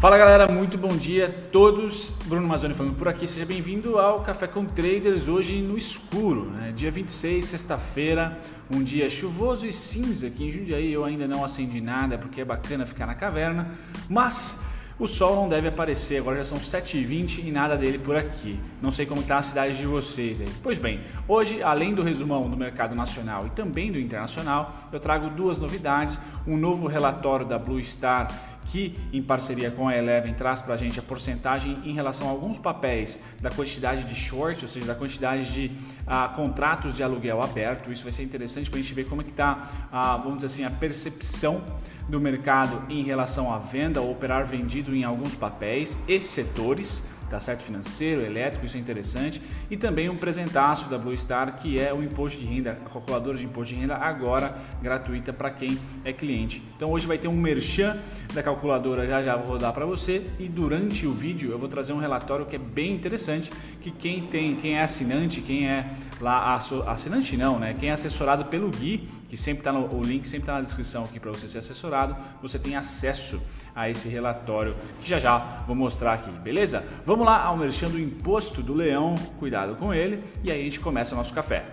Fala galera, muito bom dia a todos. Bruno Mazzoni falando por aqui. Seja bem-vindo ao Café com Traders hoje no escuro, né? Dia 26, sexta-feira, um dia chuvoso e cinza aqui em Jundiaí. Eu ainda não acendi nada porque é bacana ficar na caverna, mas o sol não deve aparecer. Agora já são 7h20 e nada dele por aqui. Não sei como está a cidade de vocês aí. Pois bem, hoje, além do resumão do mercado nacional e também do internacional, eu trago duas novidades: um novo relatório da Blue Star que, em parceria com a Eleven, traz para a gente a porcentagem em relação a alguns papéis da quantidade de short, ou seja, da quantidade de ah, contratos de aluguel aberto. Isso vai ser interessante para a gente ver como é que está, ah, vamos dizer assim, a percepção do mercado em relação à venda ou operar vendido em alguns papéis e setores tá certo? Financeiro, elétrico, isso é interessante. E também um presentaço da Blue Star, que é o imposto de renda, a calculadora de imposto de renda, agora gratuita para quem é cliente. Então hoje vai ter um merchan da calculadora, já já vou rodar para você. E durante o vídeo eu vou trazer um relatório que é bem interessante, que quem tem, quem é assinante, quem é lá, assinante não, né? Quem é assessorado pelo Gui, que sempre está no o link sempre está na descrição aqui para você ser assessorado, você tem acesso a esse relatório que já já vou mostrar aqui, beleza? Vamos lá ao merchan do imposto do leão, cuidado com ele e aí a gente começa o nosso café.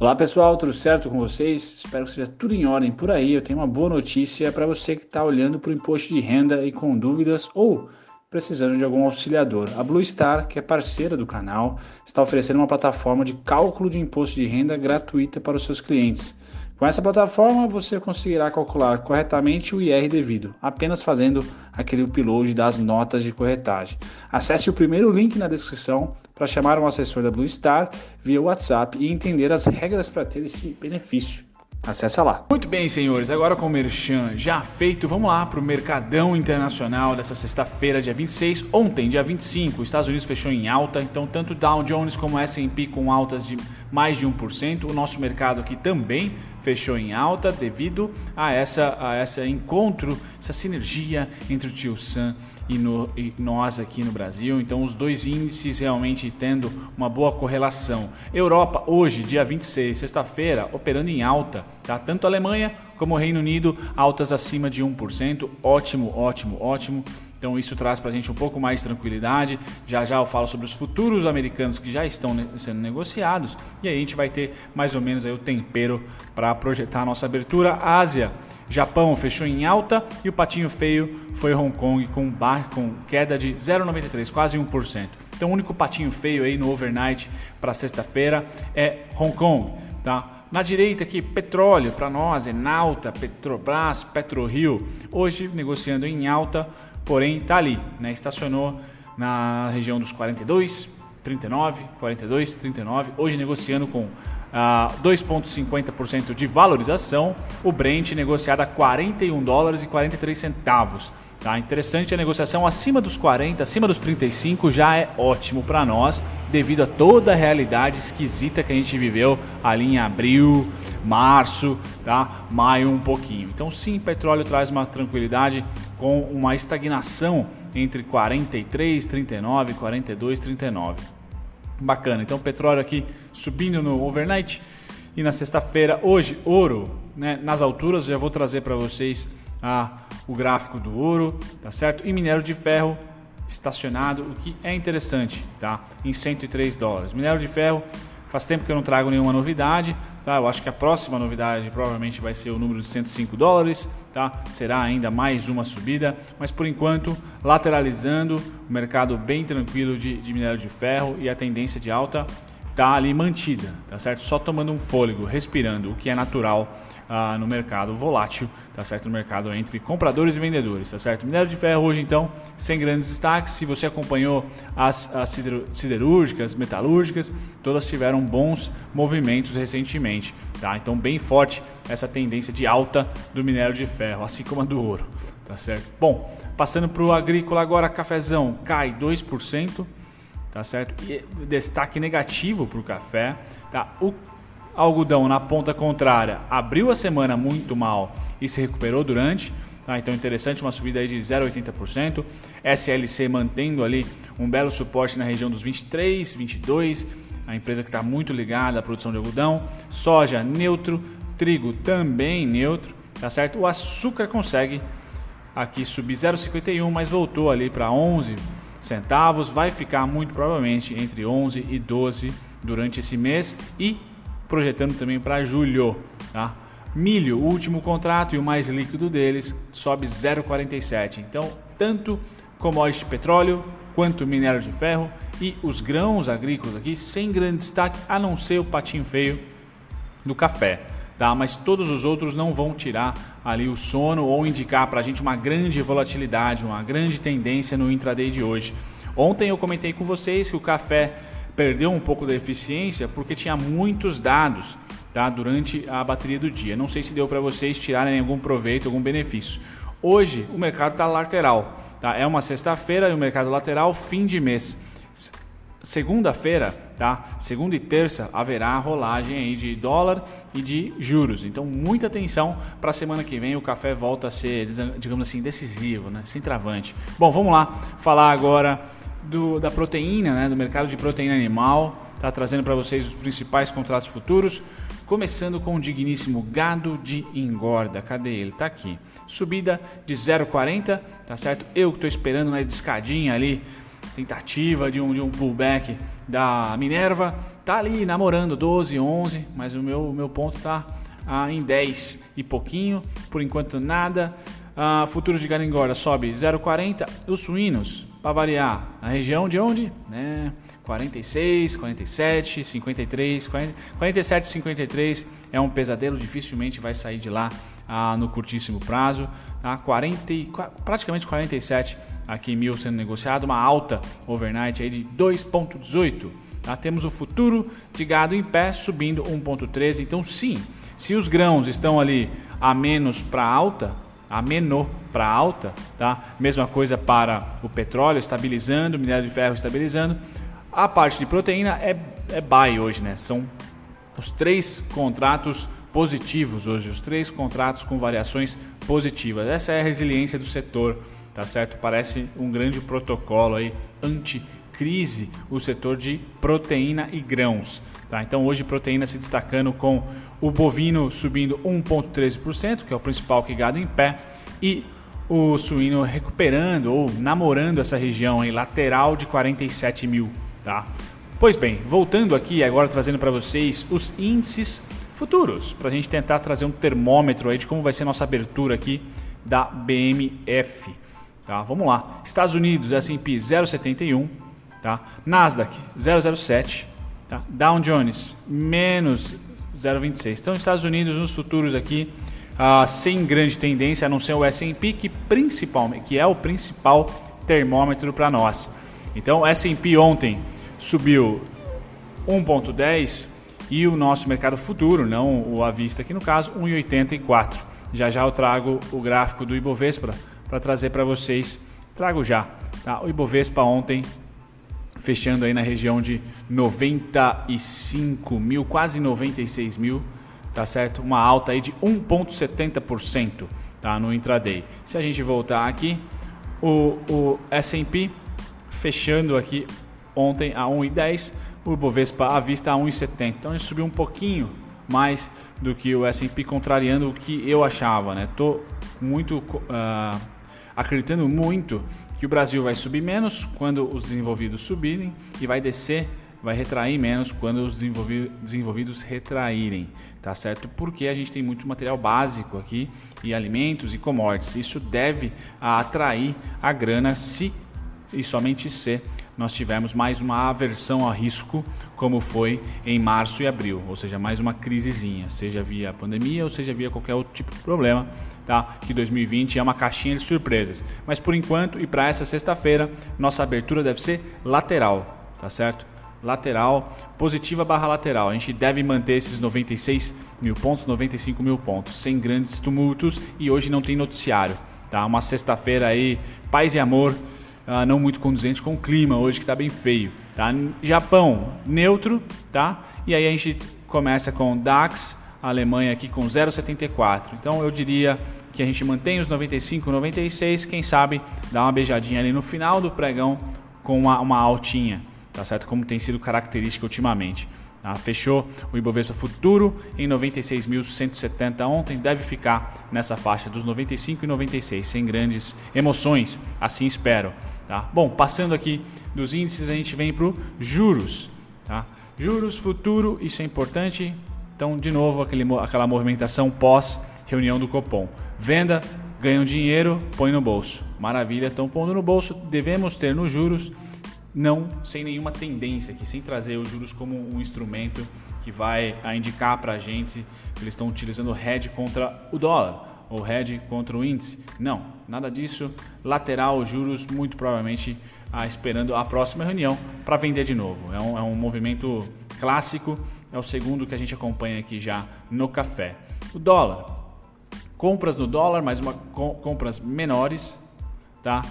Olá pessoal, tudo certo com vocês? Espero que seja tudo em ordem por aí. Eu tenho uma boa notícia para você que está olhando para o imposto de renda e com dúvidas ou precisando de algum auxiliador. A Blue Star, que é parceira do canal, está oferecendo uma plataforma de cálculo de imposto de renda gratuita para os seus clientes. Com essa plataforma, você conseguirá calcular corretamente o IR devido, apenas fazendo aquele upload das notas de corretagem. Acesse o primeiro link na descrição para chamar um assessor da Blue Star via WhatsApp e entender as regras para ter esse benefício. Acesse lá. Muito bem, senhores. Agora com o Merchan já feito, vamos lá para o Mercadão Internacional dessa sexta-feira, dia 26. Ontem, dia 25, os Estados Unidos fechou em alta, então tanto Dow Jones como S&P com altas de mais de 1%. O nosso mercado aqui também fechou em alta devido a essa a essa encontro, essa sinergia entre o Tio Sam e, no, e nós aqui no Brasil. Então, os dois índices realmente tendo uma boa correlação. Europa, hoje, dia 26, sexta-feira, operando em alta, tá? Tanto Alemanha como Reino Unido, altas acima de 1%. Ótimo, ótimo, ótimo. Então isso traz para a gente um pouco mais de tranquilidade. Já já eu falo sobre os futuros americanos que já estão sendo negociados e aí a gente vai ter mais ou menos aí o tempero para projetar a nossa abertura. Ásia, Japão fechou em alta e o patinho feio foi Hong Kong com, bar, com queda de 0,93, quase 1%. Então o único patinho feio aí no overnight para sexta-feira é Hong Kong, tá? Na direita aqui, petróleo para nós, Enalta, Petrobras, PetroRio, hoje negociando em alta, porém está ali, né? estacionou na região dos 42, 39, 42, 39, hoje negociando com uh, 2,50% de valorização, o Brent negociado a 41 dólares e 43 centavos. Tá? Interessante a negociação acima dos 40, acima dos 35 já é ótimo para nós, devido a toda a realidade esquisita que a gente viveu ali em abril, março, tá? maio um pouquinho. Então sim, petróleo traz uma tranquilidade com uma estagnação entre 43, 39, 42, 39. Bacana. Então petróleo aqui subindo no overnight e na sexta-feira, hoje ouro, né, nas alturas, já vou trazer para vocês a o gráfico do ouro, tá certo? E minério de ferro estacionado, o que é interessante, tá? Em 103 dólares. Minério de ferro, faz tempo que eu não trago nenhuma novidade, tá? Eu acho que a próxima novidade provavelmente vai ser o número de 105 dólares, tá? Será ainda mais uma subida, mas por enquanto, lateralizando, o mercado bem tranquilo de, de minério de ferro e a tendência de alta tá ali mantida, tá certo? Só tomando um fôlego, respirando, o que é natural ah, no mercado volátil, tá certo? No mercado entre compradores e vendedores, tá certo? Minério de ferro hoje então sem grandes destaques. Se você acompanhou as, as siderúrgicas, metalúrgicas, todas tiveram bons movimentos recentemente, tá? Então bem forte essa tendência de alta do minério de ferro, assim como a do ouro, tá certo? Bom, passando para o agrícola agora, cafezão cai 2%. Tá certo? E destaque negativo para o café. Tá? O algodão na ponta contrária abriu a semana muito mal e se recuperou durante. Tá? Então interessante, uma subida aí de 0,80%. SLC mantendo ali um belo suporte na região dos 23, 22. A empresa que está muito ligada à produção de algodão. Soja neutro, trigo também neutro. Tá certo? O açúcar consegue aqui subir 0,51, mas voltou ali para 11 centavos, vai ficar muito provavelmente entre 11 e 12 durante esse mês e projetando também para julho, tá? Milho, o último contrato e o mais líquido deles, sobe 0,47. Então, tanto commodity petróleo quanto minério de ferro e os grãos agrícolas aqui sem grande destaque, a não ser o patinho feio do café. Tá? Mas todos os outros não vão tirar ali o sono ou indicar para a gente uma grande volatilidade, uma grande tendência no intraday de hoje. Ontem eu comentei com vocês que o café perdeu um pouco da eficiência porque tinha muitos dados tá, durante a bateria do dia. Não sei se deu para vocês tirarem algum proveito, algum benefício. Hoje o mercado está lateral. Tá? É uma sexta-feira e o mercado lateral, fim de mês. Segunda-feira, tá? Segunda e terça haverá rolagem aí de dólar e de juros. Então, muita atenção para a semana que vem. O café volta a ser, digamos assim, decisivo, né? Centravante. Bom, vamos lá falar agora do, da proteína, né? Do mercado de proteína animal. Tá trazendo para vocês os principais contratos futuros. Começando com o digníssimo gado de engorda. Cadê ele? Tá aqui. Subida de 0,40, tá certo? Eu que estou esperando na escadinha ali tentativa de um, de um pullback da Minerva. Tá ali namorando 12, 11, mas o meu, meu ponto tá ah, em 10 e pouquinho. Por enquanto nada. Ah, futuros de Garingora sobe 0,40. Os suínos, para variar, na região de onde? Né? 46, 47, 53, 40, 47, 53 é um pesadelo, dificilmente vai sair de lá ah, no curtíssimo prazo. Tá? 40, praticamente 47 aqui mil sendo negociado, uma alta overnight aí de 2,18. Tá? Temos o futuro de gado em pé subindo 1,13. Então, sim, se os grãos estão ali a menos para alta, a menor para alta, tá? Mesma coisa para o petróleo estabilizando, minério de ferro estabilizando. A parte de proteína é, é buy hoje, né? São os três contratos positivos hoje, os três contratos com variações positivas. Essa é a resiliência do setor, tá certo? Parece um grande protocolo aí anti-crise o setor de proteína e grãos. Tá? Então hoje proteína se destacando com o bovino subindo 1,13%, que é o principal que gado em pé, e o suíno recuperando ou namorando essa região aí, lateral de 47 mil. Tá? Pois bem, voltando aqui agora trazendo para vocês os índices futuros, para a gente tentar trazer um termômetro aí de como vai ser nossa abertura aqui da BMF. Tá? Vamos lá. Estados Unidos, S&P 0,71, tá? Nasdaq 0,07, tá? Dow Jones menos 0,26. Então, Estados Unidos nos futuros aqui ah, sem grande tendência, a não ser o S&P que principalmente, que é o principal termômetro para nós. Então, S&P ontem subiu 1.10 e o nosso mercado futuro, não o à vista aqui no caso, 1,84. Já já eu trago o gráfico do Ibovespa para trazer para vocês. Trago já. Tá? O Ibovespa ontem fechando aí na região de 95 mil, quase 96 mil, tá certo? Uma alta aí de 1,70% tá? no intraday. Se a gente voltar aqui, o, o S&P fechando aqui ontem a 1,10 o Bovespa à vista a 1,70. Então ele subiu um pouquinho mais do que o S&P, contrariando o que eu achava. Né? Tô muito uh, acreditando muito que o Brasil vai subir menos quando os desenvolvidos subirem e vai descer, vai retrair menos quando os desenvolvidos retraírem, tá certo? Porque a gente tem muito material básico aqui e alimentos e commodities. Isso deve atrair a grana se e somente se nós tivemos mais uma aversão a risco, como foi em março e abril, ou seja, mais uma crisezinha, seja via pandemia ou seja via qualquer outro tipo de problema, tá? Que 2020 é uma caixinha de surpresas. Mas por enquanto e para essa sexta-feira, nossa abertura deve ser lateral, tá certo? Lateral, positiva barra lateral. A gente deve manter esses 96 mil pontos, 95 mil pontos, sem grandes tumultos e hoje não tem noticiário, tá? Uma sexta-feira aí, paz e amor uh, não muito conduzente com o clima hoje que está bem feio. Tá? Japão, neutro, tá? E aí a gente começa com DAX, Alemanha aqui com 0,74. Então eu diria que a gente mantém os 95, 96, quem sabe dá uma beijadinha ali no final do pregão com uma, uma altinha, tá certo? Como tem sido característica ultimamente. Tá? Fechou o Ibovespa Futuro em 96.170 ontem, deve ficar nessa faixa dos 95 e 96, sem grandes emoções, assim espero. Tá? Bom, passando aqui dos índices, a gente vem para o juros. Tá? Juros futuro, isso é importante. Então, de novo, aquele, aquela movimentação pós reunião do Copom. Venda, ganham dinheiro, põe no bolso. Maravilha, estão pondo no bolso. Devemos ter nos juros não sem nenhuma tendência aqui, sem trazer os juros como um instrumento que vai a indicar para a gente que eles estão utilizando o hedge contra o dólar ou hedge contra o índice. Não, nada disso. Lateral, juros muito provavelmente ah, esperando a próxima reunião para vender de novo. É um, é um movimento clássico, é o segundo que a gente acompanha aqui já no café. O dólar, compras no dólar, mas uma, compras menores, tá?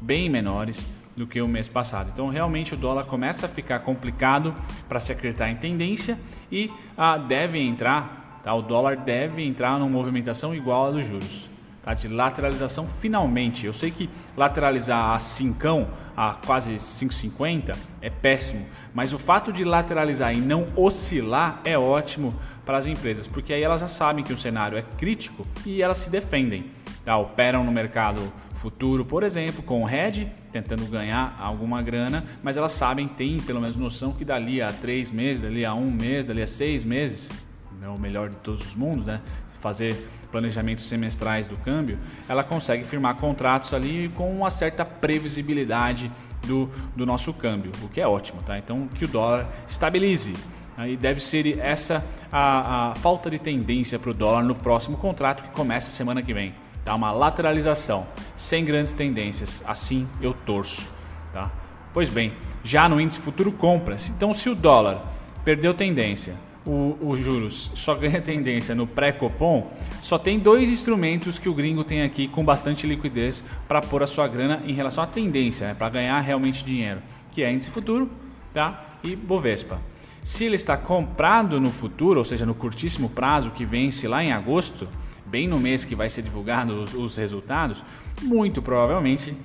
Bem menores do que o mês passado. Então, realmente o dólar começa a ficar complicado para se acreditar em tendência e ah, deve entrar, tá? o dólar deve entrar numa movimentação igual a dos juros. Tá? De lateralização finalmente. Eu sei que lateralizar a 5 a quase 5,50 é péssimo, mas o fato de lateralizar e não oscilar é ótimo para as empresas, porque aí elas já sabem que o cenário é crítico e elas se defendem. Tá? Operam no mercado futuro, por exemplo, com o hedge, tentando ganhar alguma grana, mas elas sabem, têm pelo menos noção que dali a três meses, dali a um mês, dali a seis meses, é o melhor de todos os mundos, né? fazer planejamentos semestrais do câmbio, ela consegue firmar contratos ali com uma certa previsibilidade do, do nosso câmbio, o que é ótimo, tá? Então que o dólar estabilize. Aí deve ser essa a, a falta de tendência para o dólar no próximo contrato que começa semana que vem. Tá? Uma lateralização, sem grandes tendências. Assim eu torço. Tá? Pois bem, já no índice futuro compras. Então, se o dólar perdeu tendência, os juros só ganha tendência no pré-copom, só tem dois instrumentos que o gringo tem aqui com bastante liquidez para pôr a sua grana em relação à tendência, né? para ganhar realmente dinheiro, que é índice futuro tá? e Bovespa. Se ele está comprado no futuro, ou seja, no curtíssimo prazo que vence lá em agosto, bem no mês que vai ser divulgado os, os resultados, muito provavelmente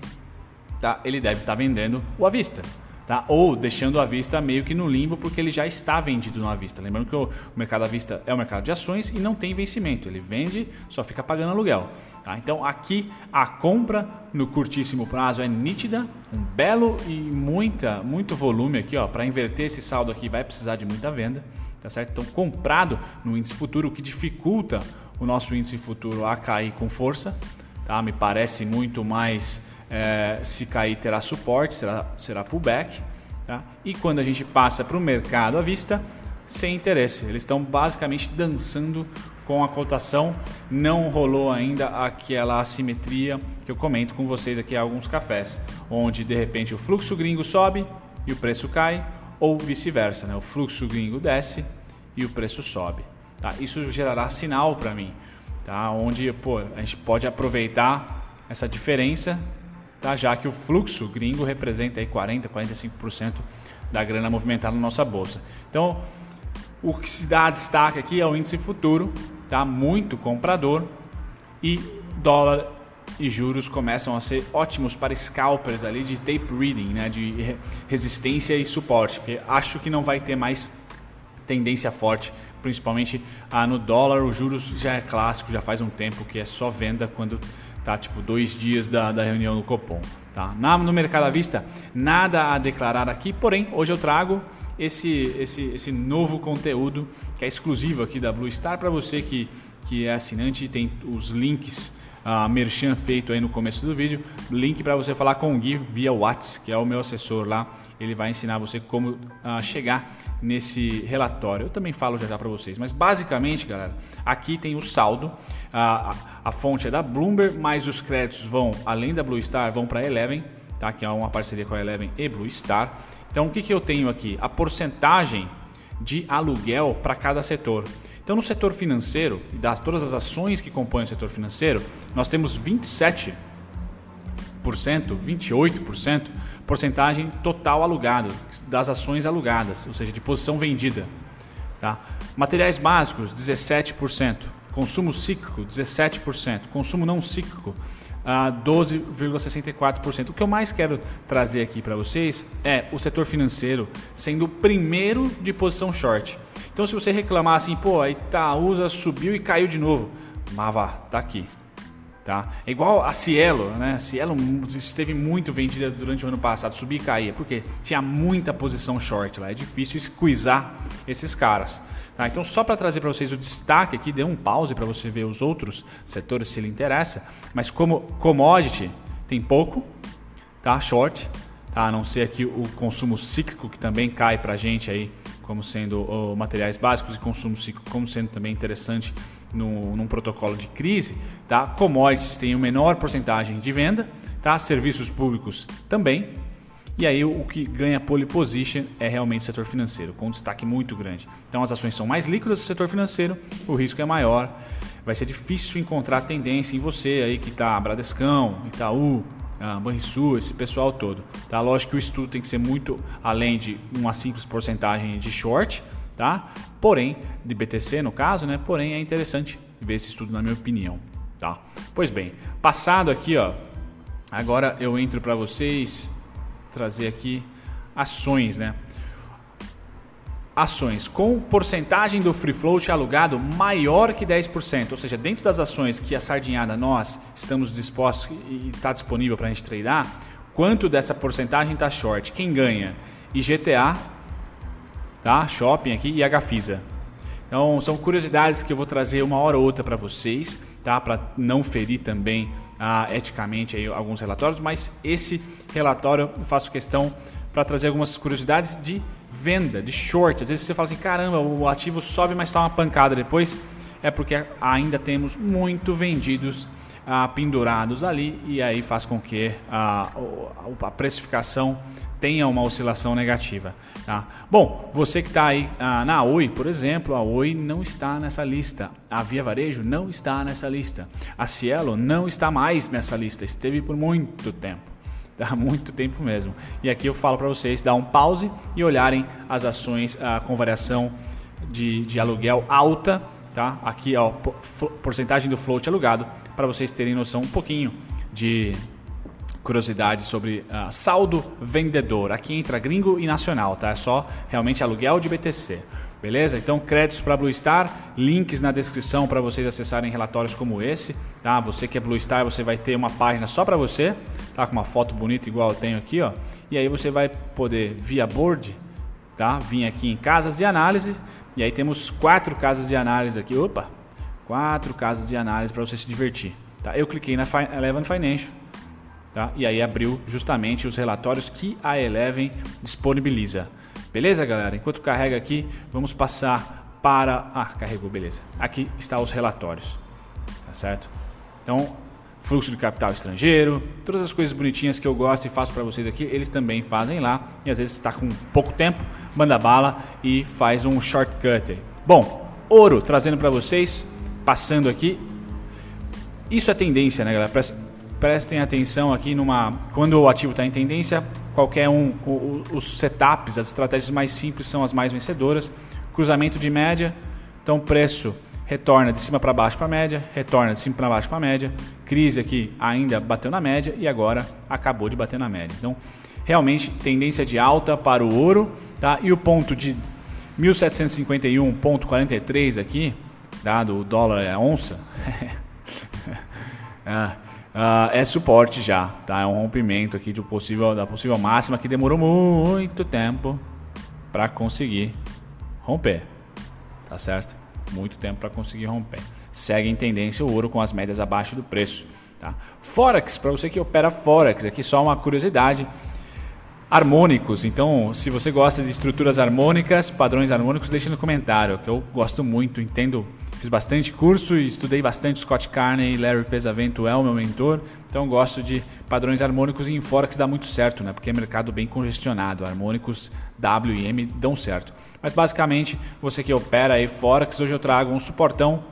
tá, ele deve estar tá vendendo o à vista. Tá? Ou deixando à vista meio que no limbo porque ele já está vendido no à vista. Lembrando que o mercado à vista é o mercado de ações e não tem vencimento. Ele vende, só fica pagando aluguel. Tá? Então aqui a compra no curtíssimo prazo é nítida, um belo e muita, muito volume aqui, para inverter esse saldo aqui vai precisar de muita venda, tá certo? Então comprado no índice futuro, o que dificulta o nosso índice futuro a cair com força. Tá? Me parece muito mais é, se cair terá suporte, será, será pullback. Tá? E quando a gente passa para o mercado à vista, sem interesse. Eles estão basicamente dançando com a cotação. Não rolou ainda aquela assimetria que eu comento com vocês aqui há alguns cafés, onde de repente o fluxo gringo sobe e o preço cai, ou vice-versa, né? o fluxo gringo desce e o preço sobe. Tá? Isso gerará sinal para mim, tá? onde pô, a gente pode aproveitar essa diferença, tá? já que o fluxo gringo representa aí 40, 45% da grana movimentada na nossa bolsa. Então, o que se dá destaque aqui é o índice futuro, tá? muito comprador e dólar e juros começam a ser ótimos para scalpers ali de tape reading, né? de resistência e suporte, porque acho que não vai ter mais tendência forte principalmente ah, no dólar, os juros já é clássico, já faz um tempo que é só venda quando tá tipo dois dias da, da reunião do Copom. Tá? Na, no mercado à vista, nada a declarar aqui, porém, hoje eu trago esse, esse, esse novo conteúdo que é exclusivo aqui da Blue Star para você que, que é assinante, tem os links uh, merchan feito aí no começo do vídeo, link para você falar com o Gui via WhatsApp, que é o meu assessor lá. Ele vai ensinar você como uh, chegar nesse relatório. Eu também falo já já para vocês, mas basicamente, galera, aqui tem o saldo. A, a fonte é da Bloomberg, mas os créditos vão, além da Blue Star, vão para a Eleven, tá? que é uma parceria com a Eleven e Blue Star. Então, o que, que eu tenho aqui? A porcentagem de aluguel para cada setor. Então, no setor financeiro, e das todas as ações que compõem o setor financeiro, nós temos 27%, 28% porcentagem total alugado, das ações alugadas, ou seja, de posição vendida. Tá? Materiais básicos, 17%. Consumo cíclico, 17%. Consumo não cíclico, a 12,64%. O que eu mais quero trazer aqui para vocês é o setor financeiro sendo o primeiro de posição short. Então, se você reclamar assim, pô, a Itaúsa subiu e caiu de novo, Mava, tá aqui. Tá? É igual a Cielo, né? A Cielo esteve muito vendida durante o ano passado, subia e caía, porque tinha muita posição short lá, é difícil squeezar esses caras. Tá? Então, só para trazer para vocês o destaque aqui, dê um pause para você ver os outros setores se lhe interessa, mas como commodity tem pouco, tá? Short, tá? A não ser aqui o consumo cíclico que também cai para gente aí como sendo materiais básicos e consumo cíclico como sendo também interessante no, num protocolo de crise, tá? Commodities tem uma menor porcentagem de venda, tá? Serviços públicos também. E aí o que ganha pole position é realmente o setor financeiro, com um destaque muito grande. Então as ações são mais líquidas do setor financeiro, o risco é maior. Vai ser difícil encontrar tendência em você aí que está Bradescão, Itaú, ah, Banrisul, esse pessoal todo. Tá? Lógico que o estudo tem que ser muito além de uma simples porcentagem de short, tá? Porém, de BTC no caso, né? Porém, é interessante ver esse estudo na minha opinião, tá? Pois bem, passado aqui, ó, agora eu entro para vocês trazer aqui ações, né? Ações com porcentagem do free float alugado maior que 10%, ou seja, dentro das ações que a sardinhada nós estamos dispostos e está disponível para a gente tradar, quanto dessa porcentagem está short? Quem ganha? IGTA, tá? Shopping aqui e a Gafisa. Então são curiosidades que eu vou trazer uma hora ou outra para vocês, tá? Para não ferir também ah, eticamente aí, alguns relatórios, mas esse relatório eu faço questão para trazer algumas curiosidades de venda, de short. Às vezes você fala assim, caramba, o ativo sobe, mas está uma pancada depois. É porque ainda temos muito vendidos ah, pendurados ali e aí faz com que a, a precificação tenha uma oscilação negativa. Tá? Bom, você que está aí ah, na Oi, por exemplo, a Oi não está nessa lista. A Via Varejo não está nessa lista. A Cielo não está mais nessa lista. Esteve por muito tempo. Há muito tempo mesmo. E aqui eu falo para vocês dar um pause e olharem as ações ah, com variação de, de aluguel alta. Tá? Aqui, ó, porcentagem do float alugado, para vocês terem noção um pouquinho de curiosidade sobre uh, saldo vendedor. Aqui entra gringo e nacional, tá? É só realmente aluguel de BTC. Beleza? Então, créditos para Blue Star, links na descrição para vocês acessarem relatórios como esse, tá? Você que é Blue Star, você vai ter uma página só para você, tá? Com uma foto bonita igual eu tenho aqui, ó. E aí você vai poder via board, tá? Vir aqui em casas de análise, e aí temos quatro casas de análise aqui. Opa! Quatro casas de análise para você se divertir, tá? Eu cliquei na Eleven Financial Tá? E aí abriu justamente os relatórios que a Eleven disponibiliza. Beleza, galera? Enquanto carrega aqui, vamos passar para. Ah, carregou, beleza. Aqui está os relatórios. Tá certo? Então, fluxo de capital estrangeiro, todas as coisas bonitinhas que eu gosto e faço para vocês aqui, eles também fazem lá. E às vezes está com pouco tempo, manda bala e faz um shortcut. Bom, ouro trazendo para vocês, passando aqui. Isso é tendência, né, galera? prestem atenção aqui numa quando o ativo está em tendência, qualquer um, os setups, as estratégias mais simples são as mais vencedoras. Cruzamento de média, então preço retorna de cima para baixo para a média, retorna de cima para baixo para a média. Crise aqui ainda bateu na média e agora acabou de bater na média. Então, realmente tendência de alta para o ouro, tá? E o ponto de 1751.43 aqui, dado o dólar é onça. ah, uh, é suporte já, tá? É um rompimento aqui de possível, da possível máxima que demorou muito tempo para conseguir romper, tá certo? Muito tempo para conseguir romper. Segue em tendência o ouro com as médias abaixo do preço. Tá? Forex, para você que opera Forex, aqui só uma curiosidade harmônicos. Então, se você gosta de estruturas harmônicas, padrões harmônicos, deixe no comentário, que eu gosto muito, entendo, fiz bastante curso e estudei bastante Scott Carney, Larry Pesavento é o meu mentor, então gosto de padrões harmônicos e em Forex dá muito certo, né? Porque é mercado bem congestionado, harmônicos W e M dão certo. Mas basicamente, você que opera aí Forex, hoje eu trago um suportão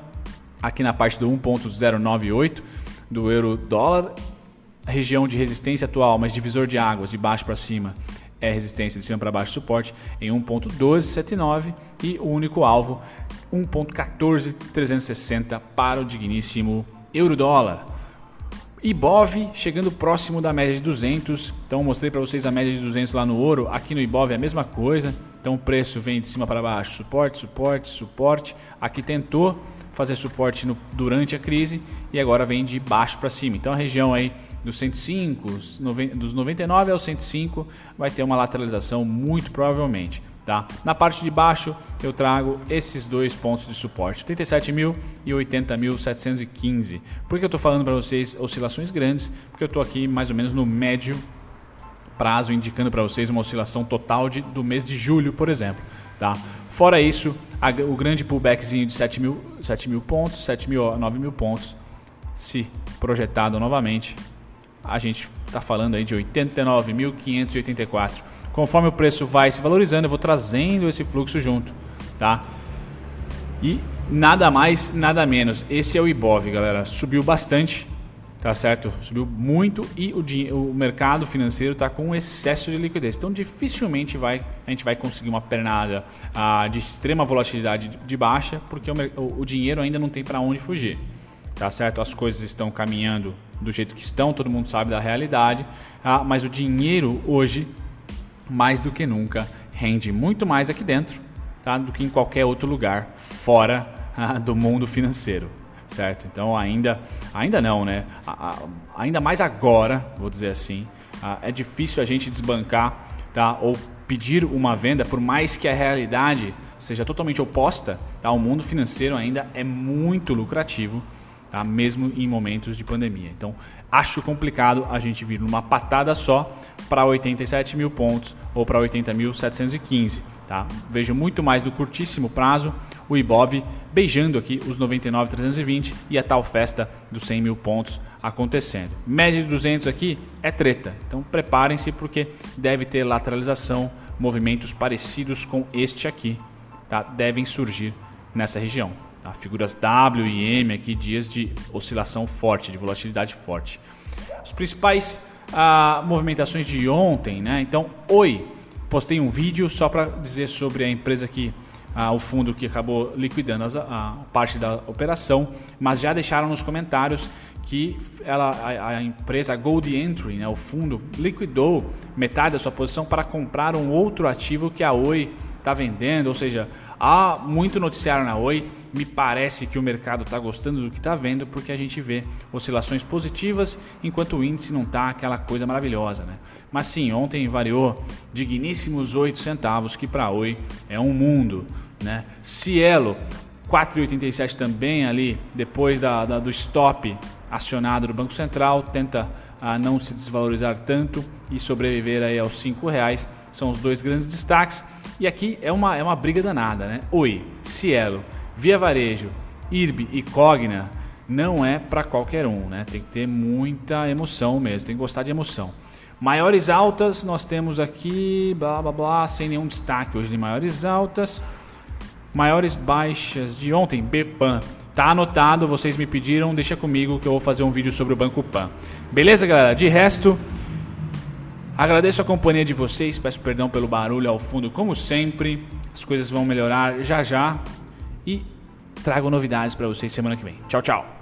aqui na parte do 1.098 do euro dólar região de resistência atual, mas divisor de águas de baixo para cima é resistência de cima para baixo suporte em 1.1279 e o único alvo 1.14360 para o digníssimo euro dólar. Ibov chegando próximo da média de 200. Então mostrei para vocês a média de 200 lá no ouro. Aqui no Ibov é a mesma coisa. Então o preço vem de cima para baixo, suporte, suporte, suporte. Aqui tentou fazer suporte no, durante a crise e agora vem de baixo para cima. Então a região aí dos 105, dos 99 aos 105 vai ter uma lateralização muito provavelmente. Tá? Na parte de baixo eu trago esses dois pontos de suporte, 87 mil e 80.715. Por que eu estou falando para vocês oscilações grandes? Porque eu estou aqui mais ou menos no médio prazo, indicando para vocês uma oscilação total de, do mês de julho, por exemplo. Tá? Fora isso, a, o grande pullbackzinho de 7 mil, 7 mil pontos, 7 mil, 9 mil pontos, se projetado novamente, a gente está falando aí de 89.584. Conforme o preço vai se valorizando, eu vou trazendo esse fluxo junto, tá? E nada mais, nada menos. Esse é o Ibov, galera. Subiu bastante, tá certo? Subiu muito e o, o mercado financeiro está com excesso de liquidez. Então dificilmente vai, a gente vai conseguir uma pernada ah, de extrema volatilidade de baixa, porque o, o, o dinheiro ainda não tem para onde fugir tá certo? As coisas estão caminhando do jeito que estão, todo mundo sabe da realidade, ah, mas o dinheiro hoje, mais do que nunca, rende muito mais aqui dentro tá? do que em qualquer outro lugar fora ah, do mundo financeiro, certo? Então ainda, ainda não, né? ainda mais agora, vou dizer assim, ah, é difícil a gente desbancar, tá? Ou pedir uma venda, por mais que a realidade seja totalmente oposta, tá? O mundo financeiro ainda é muito lucrativo tá? mesmo em momentos de pandemia. Então, acho complicado a gente vir numa patada só para 87 mil pontos ou para 80.715. Tá? Vejo muito mais no curtíssimo prazo o Ibov beijando aqui os 99.320 e a tal festa dos 100 mil pontos acontecendo. Média de 200 aqui é treta, então preparem-se porque deve ter lateralização, movimentos parecidos com este aqui, tá? devem surgir nessa região. Tá? Figuras W e M aqui, dias de oscilação forte, de volatilidade forte. Os principais ah, movimentações de ontem, né? Então, oi, postei um vídeo só para dizer sobre a empresa que ah, o fundo que acabou liquidando as, a, parte da operação, mas já deixaram nos comentários que ela, a, a empresa Gold Entry, né, o fundo, liquidou metade da sua posição para comprar um outro ativo que a Oi está vendendo, ou seja, Há muito noticiário na Oi, me parece que o mercado está gostando do que está vendo porque a gente vê oscilações positivas enquanto o índice não está aquela coisa maravilhosa. Né? Mas sim, ontem variou digníssimos 8 centavos, que para Oi é um mundo. Né? Cielo, 4,87 também ali, depois da, da, do stop acionado do Banco Central, tenta a não se desvalorizar tanto e sobreviver aí aos R$ reais. São os dois grandes destaques. E aqui é uma, é uma briga danada, né? Oi, Cielo, Via Varejo, IRB e Cogna não é para qualquer um, né? Tem que ter muita emoção mesmo, tem que gostar de emoção. Maiores altas, nós temos aqui, blá blá blá, sem nenhum destaque hoje de maiores altas. Maiores baixas de ontem, BPAN. Tá anotado, vocês me pediram, deixa comigo que eu vou fazer um vídeo sobre o Banco Pan. Beleza, galera? De resto, Agradeço a companhia de vocês, peço perdão pelo barulho ao fundo, como sempre. As coisas vão melhorar já já e trago novidades para vocês semana que vem. Tchau, tchau.